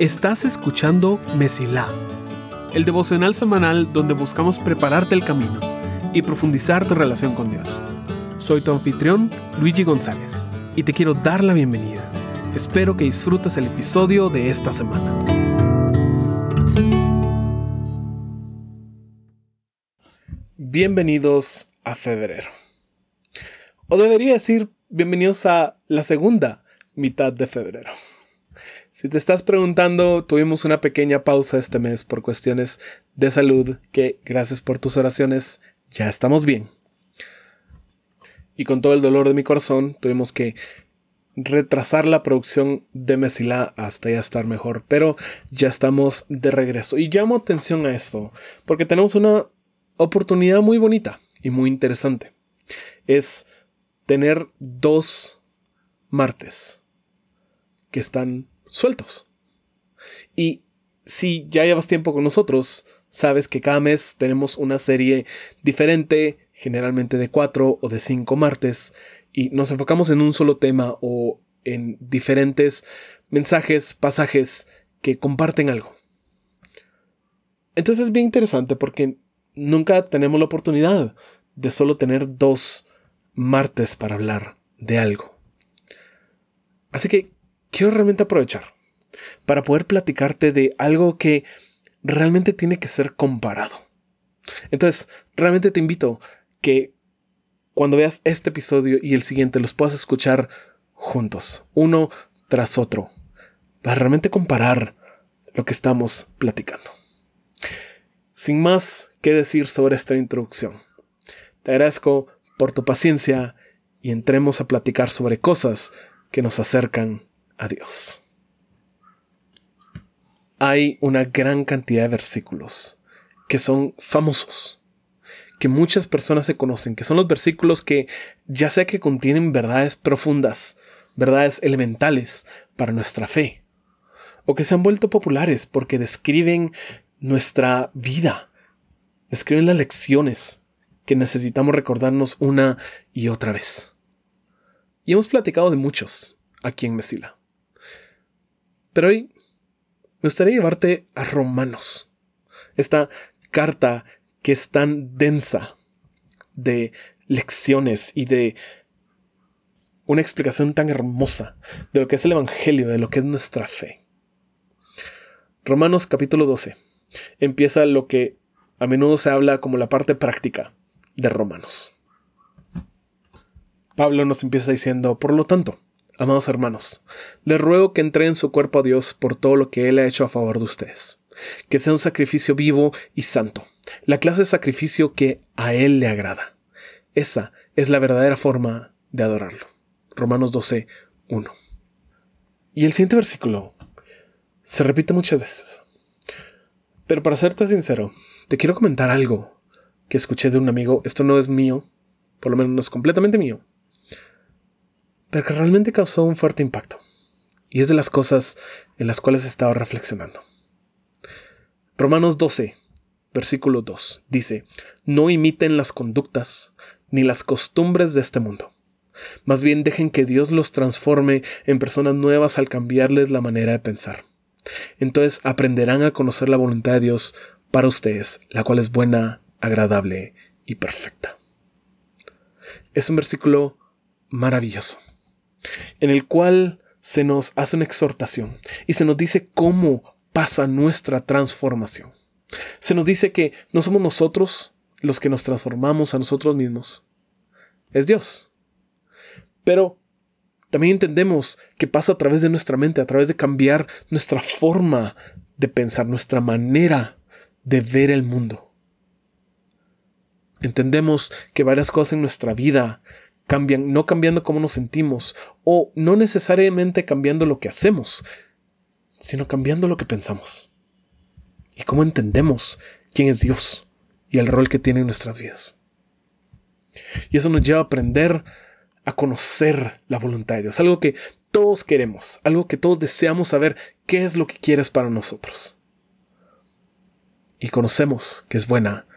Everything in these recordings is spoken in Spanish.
Estás escuchando Mesilá, el devocional semanal donde buscamos prepararte el camino y profundizar tu relación con Dios. Soy tu anfitrión, Luigi González, y te quiero dar la bienvenida. Espero que disfrutes el episodio de esta semana. Bienvenidos a febrero. O debería decir, bienvenidos a la segunda mitad de febrero. Si te estás preguntando, tuvimos una pequeña pausa este mes por cuestiones de salud que, gracias por tus oraciones, ya estamos bien. Y con todo el dolor de mi corazón, tuvimos que retrasar la producción de Mesila hasta ya estar mejor, pero ya estamos de regreso. Y llamo atención a esto, porque tenemos una oportunidad muy bonita y muy interesante. Es tener dos martes que están sueltos. Y si ya llevas tiempo con nosotros, sabes que cada mes tenemos una serie diferente, generalmente de cuatro o de cinco martes, y nos enfocamos en un solo tema o en diferentes mensajes, pasajes que comparten algo. Entonces es bien interesante porque nunca tenemos la oportunidad de solo tener dos martes para hablar de algo. Así que quiero realmente aprovechar para poder platicarte de algo que realmente tiene que ser comparado. Entonces, realmente te invito que cuando veas este episodio y el siguiente los puedas escuchar juntos, uno tras otro, para realmente comparar lo que estamos platicando. Sin más que decir sobre esta introducción, te agradezco por tu paciencia y entremos a platicar sobre cosas que nos acercan a Dios. Hay una gran cantidad de versículos que son famosos, que muchas personas se conocen, que son los versículos que ya sea que contienen verdades profundas, verdades elementales para nuestra fe, o que se han vuelto populares porque describen nuestra vida, describen las lecciones que necesitamos recordarnos una y otra vez. Y hemos platicado de muchos aquí en Mesila. Pero hoy me gustaría llevarte a Romanos, esta carta que es tan densa de lecciones y de una explicación tan hermosa de lo que es el Evangelio, de lo que es nuestra fe. Romanos capítulo 12 empieza lo que a menudo se habla como la parte práctica de Romanos. Pablo nos empieza diciendo, por lo tanto, amados hermanos, les ruego que entreguen su cuerpo a Dios por todo lo que Él ha hecho a favor de ustedes, que sea un sacrificio vivo y santo, la clase de sacrificio que a Él le agrada. Esa es la verdadera forma de adorarlo. Romanos 12, 1. Y el siguiente versículo se repite muchas veces. Pero para serte sincero, te quiero comentar algo que escuché de un amigo. Esto no es mío, por lo menos no es completamente mío, pero que realmente causó un fuerte impacto. Y es de las cosas en las cuales he estado reflexionando. Romanos 12, versículo 2, dice, no imiten las conductas ni las costumbres de este mundo. Más bien dejen que Dios los transforme en personas nuevas al cambiarles la manera de pensar. Entonces aprenderán a conocer la voluntad de Dios para ustedes, la cual es buena, agradable y perfecta. Es un versículo maravilloso, en el cual se nos hace una exhortación y se nos dice cómo pasa nuestra transformación. Se nos dice que no somos nosotros los que nos transformamos a nosotros mismos, es Dios. Pero también entendemos que pasa a través de nuestra mente, a través de cambiar nuestra forma de pensar, nuestra manera de ver el mundo. Entendemos que varias cosas en nuestra vida cambian, no cambiando cómo nos sentimos, o no necesariamente cambiando lo que hacemos, sino cambiando lo que pensamos. Y cómo entendemos quién es Dios y el rol que tiene en nuestras vidas. Y eso nos lleva a aprender a conocer la voluntad de Dios, algo que todos queremos, algo que todos deseamos saber qué es lo que quieres para nosotros. Y conocemos que es buena,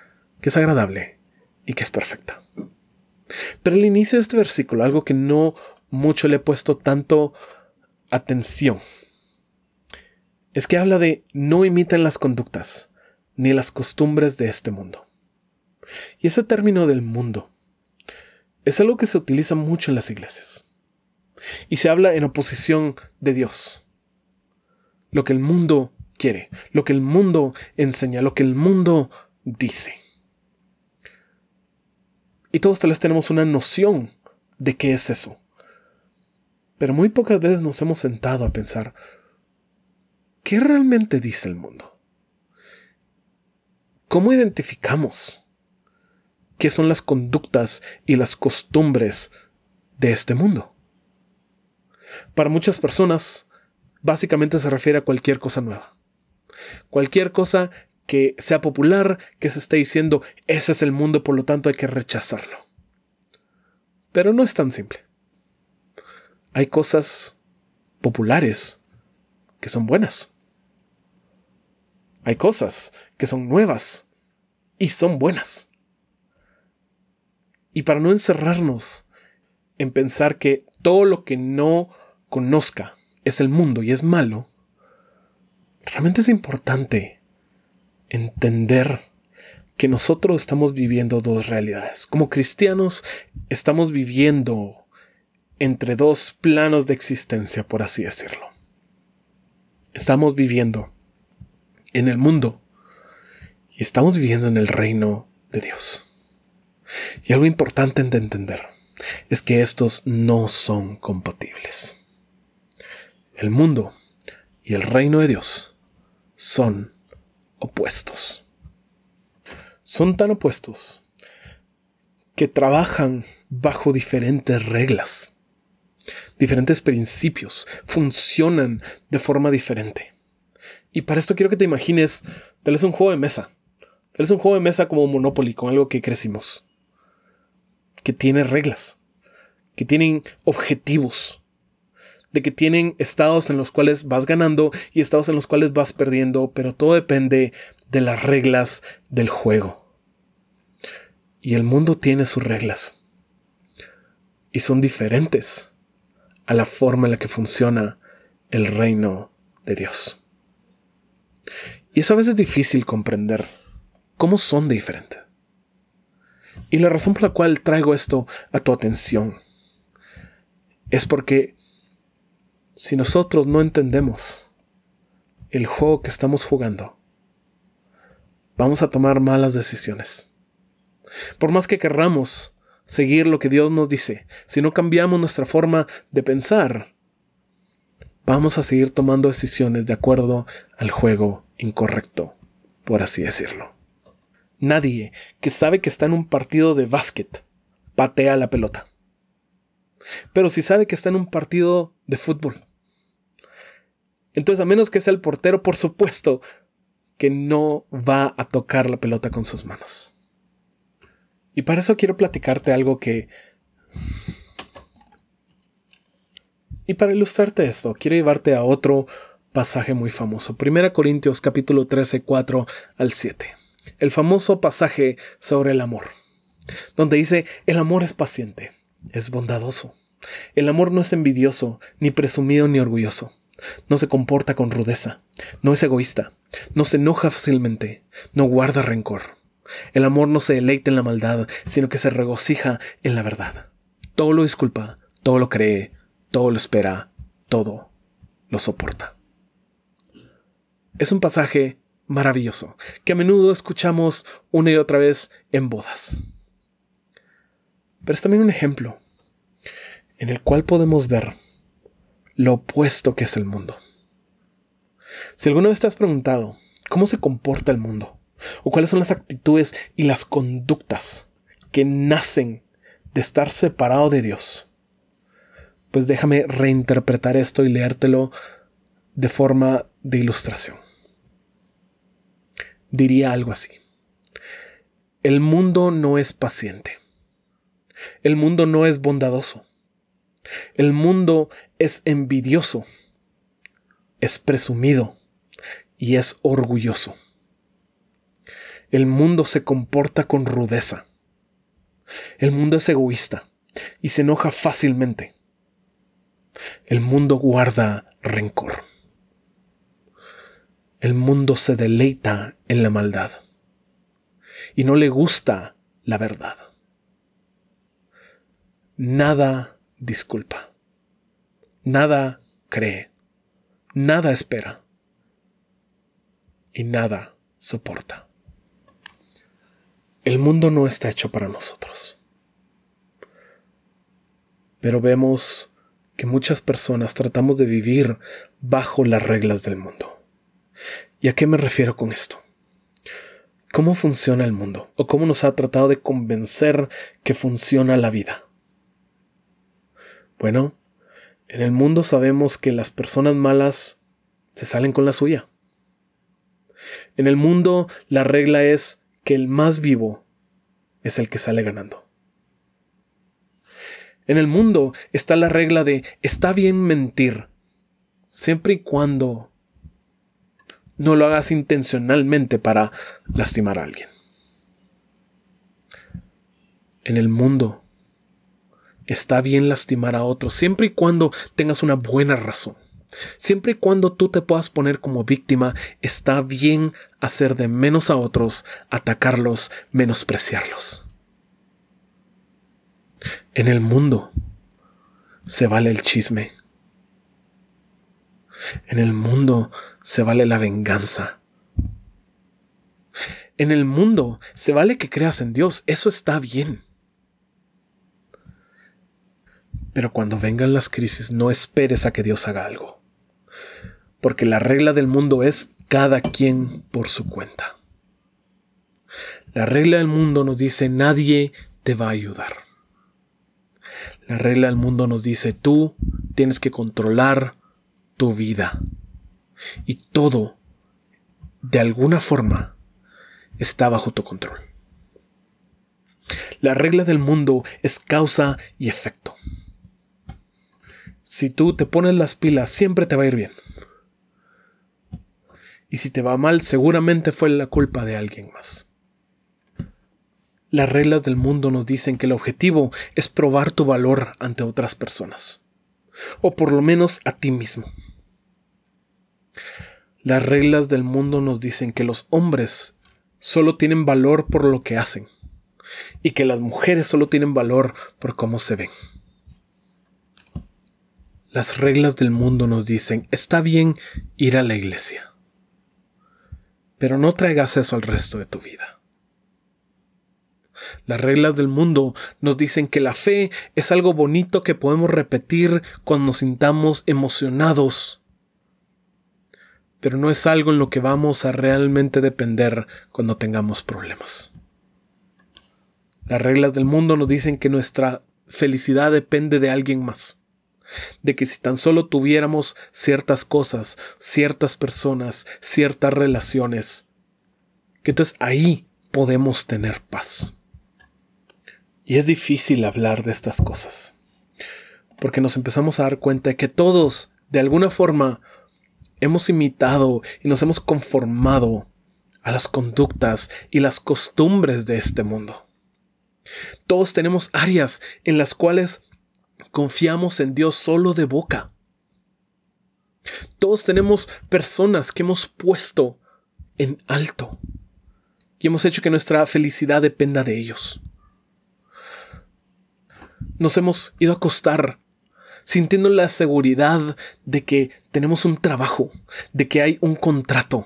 que es agradable y que es perfecta. Pero el inicio de este versículo, algo que no mucho le he puesto tanto atención es que habla de no imiten las conductas ni las costumbres de este mundo. Y ese término del mundo es algo que se utiliza mucho en las iglesias. Y se habla en oposición de Dios. Lo que el mundo quiere, lo que el mundo enseña, lo que el mundo dice. Y todos tal vez tenemos una noción de qué es eso. Pero muy pocas veces nos hemos sentado a pensar, ¿qué realmente dice el mundo? ¿Cómo identificamos qué son las conductas y las costumbres de este mundo? Para muchas personas, básicamente se refiere a cualquier cosa nueva. Cualquier cosa que sea popular, que se esté diciendo, ese es el mundo, por lo tanto hay que rechazarlo. Pero no es tan simple. Hay cosas populares que son buenas. Hay cosas que son nuevas y son buenas. Y para no encerrarnos en pensar que todo lo que no conozca es el mundo y es malo, realmente es importante entender que nosotros estamos viviendo dos realidades. Como cristianos estamos viviendo entre dos planos de existencia, por así decirlo. Estamos viviendo en el mundo y estamos viviendo en el reino de Dios. Y algo importante de entender es que estos no son compatibles. El mundo y el reino de Dios son opuestos. Son tan opuestos que trabajan bajo diferentes reglas, diferentes principios, funcionan de forma diferente. Y para esto quiero que te imagines, tal vez un juego de mesa, tal un juego de mesa como Monopoly, con algo que crecimos, que tiene reglas, que tienen objetivos, de que tienen estados en los cuales vas ganando y estados en los cuales vas perdiendo, pero todo depende de las reglas del juego. Y el mundo tiene sus reglas. Y son diferentes a la forma en la que funciona el reino de Dios. Y es a veces difícil comprender cómo son de diferente. Y la razón por la cual traigo esto a tu atención es porque si nosotros no entendemos el juego que estamos jugando, vamos a tomar malas decisiones. Por más que querramos seguir lo que Dios nos dice, si no cambiamos nuestra forma de pensar, vamos a seguir tomando decisiones de acuerdo al juego incorrecto, por así decirlo. Nadie que sabe que está en un partido de básquet patea la pelota. Pero si sabe que está en un partido de fútbol. Entonces, a menos que sea el portero, por supuesto que no va a tocar la pelota con sus manos. Y para eso quiero platicarte algo que... Y para ilustrarte esto, quiero llevarte a otro pasaje muy famoso. 1 Corintios capítulo 13, 4 al 7. El famoso pasaje sobre el amor, donde dice, el amor es paciente, es bondadoso el amor no es envidioso, ni presumido, ni orgulloso. No se comporta con rudeza, no es egoísta, no se enoja fácilmente, no guarda rencor. El amor no se deleita en la maldad, sino que se regocija en la verdad. Todo lo disculpa, todo lo cree, todo lo espera, todo lo soporta. Es un pasaje maravilloso que a menudo escuchamos una y otra vez en bodas. Pero es también un ejemplo en el cual podemos ver lo opuesto que es el mundo. Si alguna vez te has preguntado cómo se comporta el mundo, o cuáles son las actitudes y las conductas que nacen de estar separado de Dios, pues déjame reinterpretar esto y leértelo de forma de ilustración. Diría algo así. El mundo no es paciente. El mundo no es bondadoso. El mundo es envidioso, es presumido y es orgulloso. El mundo se comporta con rudeza. El mundo es egoísta y se enoja fácilmente. El mundo guarda rencor. El mundo se deleita en la maldad y no le gusta la verdad. Nada disculpa, nada cree, nada espera y nada soporta. El mundo no está hecho para nosotros. Pero vemos que muchas personas tratamos de vivir bajo las reglas del mundo. ¿Y a qué me refiero con esto? ¿Cómo funciona el mundo? ¿O cómo nos ha tratado de convencer que funciona la vida? Bueno, en el mundo sabemos que las personas malas se salen con la suya. En el mundo la regla es que el más vivo es el que sale ganando. En el mundo está la regla de está bien mentir, siempre y cuando no lo hagas intencionalmente para lastimar a alguien. En el mundo está bien lastimar a otros, siempre y cuando tengas una buena razón. Siempre y cuando tú te puedas poner como víctima, está bien hacer de menos a otros, atacarlos, menospreciarlos. En el mundo se vale el chisme. En el mundo se vale la venganza. En el mundo se vale que creas en Dios, eso está bien. Pero cuando vengan las crisis no esperes a que Dios haga algo. Porque la regla del mundo es cada quien por su cuenta. La regla del mundo nos dice nadie te va a ayudar. La regla del mundo nos dice tú tienes que controlar tu vida. Y todo, de alguna forma, está bajo tu control. La regla del mundo es causa y efecto. Si tú te pones las pilas, siempre te va a ir bien. Y si te va mal, seguramente fue la culpa de alguien más. Las reglas del mundo nos dicen que el objetivo es probar tu valor ante otras personas, o por lo menos a ti mismo. Las reglas del mundo nos dicen que los hombres solo tienen valor por lo que hacen, y que las mujeres solo tienen valor por cómo se ven. Las reglas del mundo nos dicen, está bien ir a la iglesia, pero no traigas eso al resto de tu vida. Las reglas del mundo nos dicen que la fe es algo bonito que podemos repetir cuando nos sintamos emocionados, pero no es algo en lo que vamos a realmente depender cuando tengamos problemas. Las reglas del mundo nos dicen que nuestra felicidad depende de alguien más, de que si tan solo tuviéramos ciertas cosas, ciertas personas, ciertas relaciones, que entonces ahí podemos tener paz. Y es difícil hablar de estas cosas, porque nos empezamos a dar cuenta de que todos, de alguna forma, hemos imitado y nos hemos conformado a las conductas y las costumbres de este mundo. Todos tenemos áreas en las cuales confiamos en Dios solo de boca. Todos tenemos personas que hemos puesto en alto y hemos hecho que nuestra felicidad dependa de ellos nos hemos ido a acostar sintiendo la seguridad de que tenemos un trabajo, de que hay un contrato,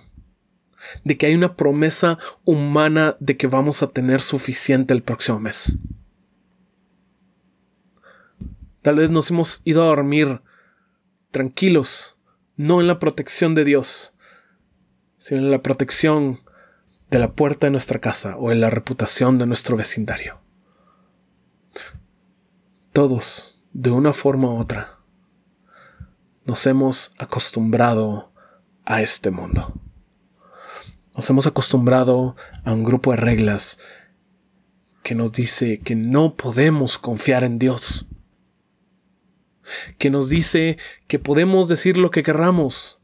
de que hay una promesa humana de que vamos a tener suficiente el próximo mes. Tal vez nos hemos ido a dormir tranquilos, no en la protección de Dios, sino en la protección de la puerta de nuestra casa o en la reputación de nuestro vecindario. Todos, de una forma u otra, nos hemos acostumbrado a este mundo. Nos hemos acostumbrado a un grupo de reglas que nos dice que no podemos confiar en Dios. Que nos dice que podemos decir lo que querramos,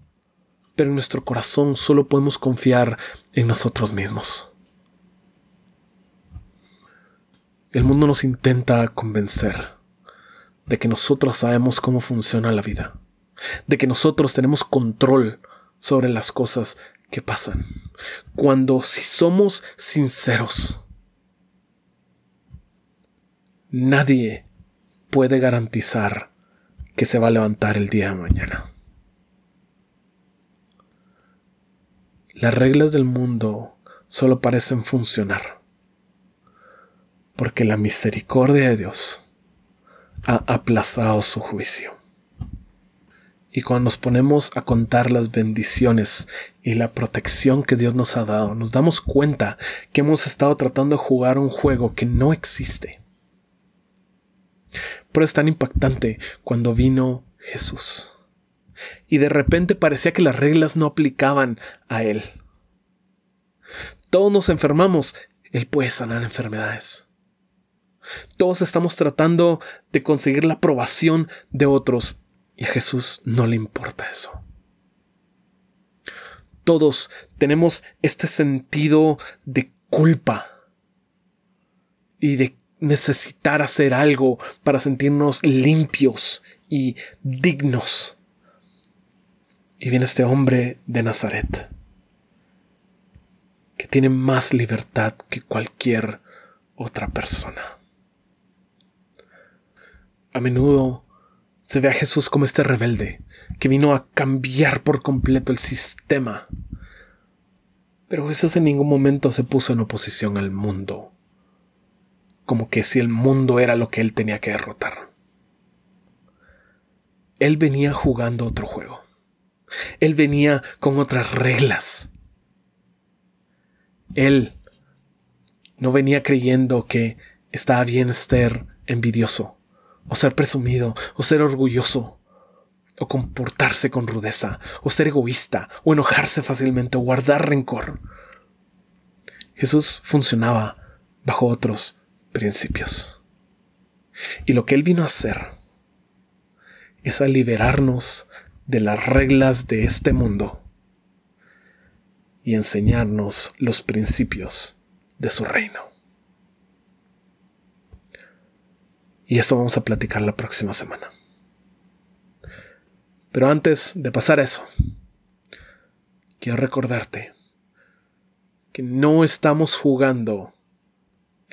pero en nuestro corazón solo podemos confiar en nosotros mismos. El mundo nos intenta convencer de que nosotros sabemos cómo funciona la vida, de que nosotros tenemos control sobre las cosas que pasan. Cuando si somos sinceros, nadie puede garantizar que se va a levantar el día de mañana. Las reglas del mundo solo parecen funcionar porque la misericordia de Dios ha aplazado su juicio. Y cuando nos ponemos a contar las bendiciones y la protección que Dios nos ha dado, nos damos cuenta que hemos estado tratando de jugar un juego que no existe. Pero es tan impactante cuando vino Jesús. Y de repente parecía que las reglas no aplicaban a Él. Todos nos enfermamos, Él puede sanar enfermedades. Todos estamos tratando de conseguir la aprobación de otros y a Jesús no le importa eso. Todos tenemos este sentido de culpa y de necesitar hacer algo para sentirnos limpios y dignos. Y viene este hombre de Nazaret, que tiene más libertad que cualquier otra persona. A menudo se ve a Jesús como este rebelde que vino a cambiar por completo el sistema. Pero Jesús en ningún momento se puso en oposición al mundo, como que si el mundo era lo que él tenía que derrotar. Él venía jugando otro juego. Él venía con otras reglas. Él no venía creyendo que estaba bien ser envidioso o ser presumido, o ser orgulloso, o comportarse con rudeza, o ser egoísta, o enojarse fácilmente, o guardar rencor. Jesús funcionaba bajo otros principios. Y lo que Él vino a hacer es a liberarnos de las reglas de este mundo y enseñarnos los principios de su reino. Y eso vamos a platicar la próxima semana. Pero antes de pasar a eso, quiero recordarte que no estamos jugando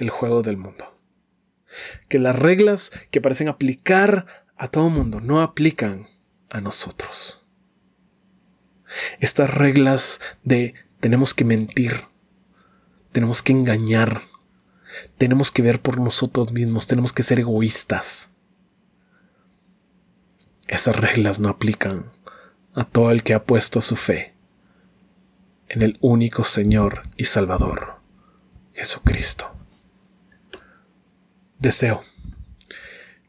el juego del mundo. Que las reglas que parecen aplicar a todo mundo no aplican a nosotros. Estas reglas de tenemos que mentir, tenemos que engañar, tenemos que ver por nosotros mismos, tenemos que ser egoístas. Esas reglas no aplican a todo el que ha puesto su fe en el único Señor y Salvador, Jesucristo. Deseo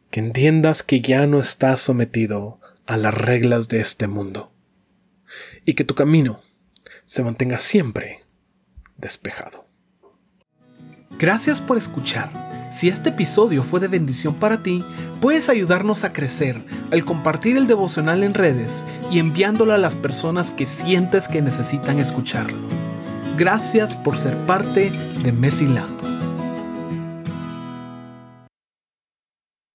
que entiendas que ya no estás sometido a las reglas de este mundo y que tu camino se mantenga siempre despejado. Gracias por escuchar. Si este episodio fue de bendición para ti, puedes ayudarnos a crecer al compartir el devocional en redes y enviándolo a las personas que sientes que necesitan escucharlo. Gracias por ser parte de Messi